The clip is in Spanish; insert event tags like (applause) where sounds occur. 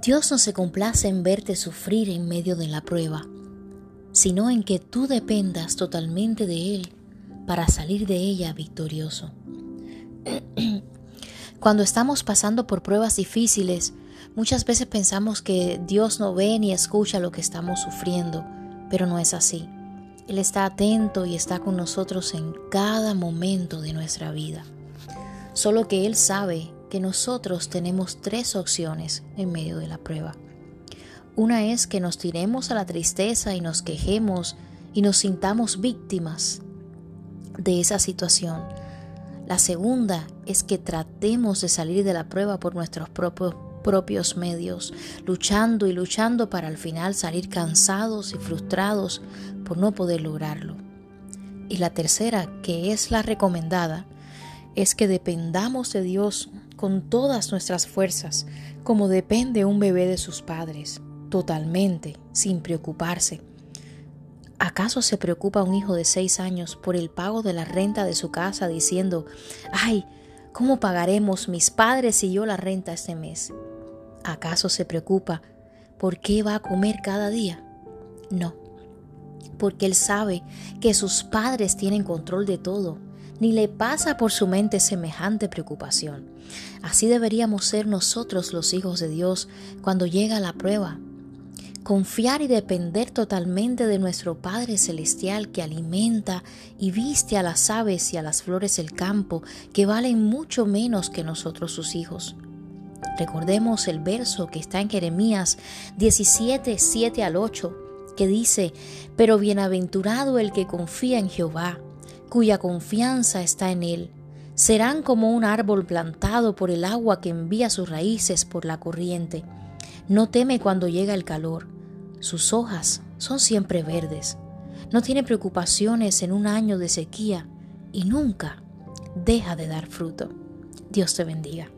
Dios no se complace en verte sufrir en medio de la prueba, sino en que tú dependas totalmente de Él para salir de ella victorioso. (clears throat) Cuando estamos pasando por pruebas difíciles, muchas veces pensamos que Dios no ve ni escucha lo que estamos sufriendo, pero no es así. Él está atento y está con nosotros en cada momento de nuestra vida. Solo que Él sabe que nosotros tenemos tres opciones en medio de la prueba. Una es que nos tiremos a la tristeza y nos quejemos y nos sintamos víctimas de esa situación. La segunda es que tratemos de salir de la prueba por nuestros propios, medios, luchando y luchando para al final salir cansados y frustrados por no poder lograrlo. Y la tercera, que es la recomendada, es que dependamos de Dios con todas nuestras fuerzas, como depende un bebé de sus padres, totalmente, sin preocuparse. ¿Acaso se preocupa un hijo de seis años por el pago de la renta de su casa diciendo, ay, ¿cómo pagaremos mis padres y yo la renta este mes? ¿Acaso se preocupa por qué va a comer cada día? No, porque él sabe que sus padres tienen control de todo ni le pasa por su mente semejante preocupación. Así deberíamos ser nosotros los hijos de Dios cuando llega la prueba. Confiar y depender totalmente de nuestro Padre Celestial que alimenta y viste a las aves y a las flores del campo que valen mucho menos que nosotros sus hijos. Recordemos el verso que está en Jeremías 17, 7 al 8, que dice, Pero bienaventurado el que confía en Jehová cuya confianza está en Él. Serán como un árbol plantado por el agua que envía sus raíces por la corriente. No teme cuando llega el calor. Sus hojas son siempre verdes. No tiene preocupaciones en un año de sequía y nunca deja de dar fruto. Dios te bendiga.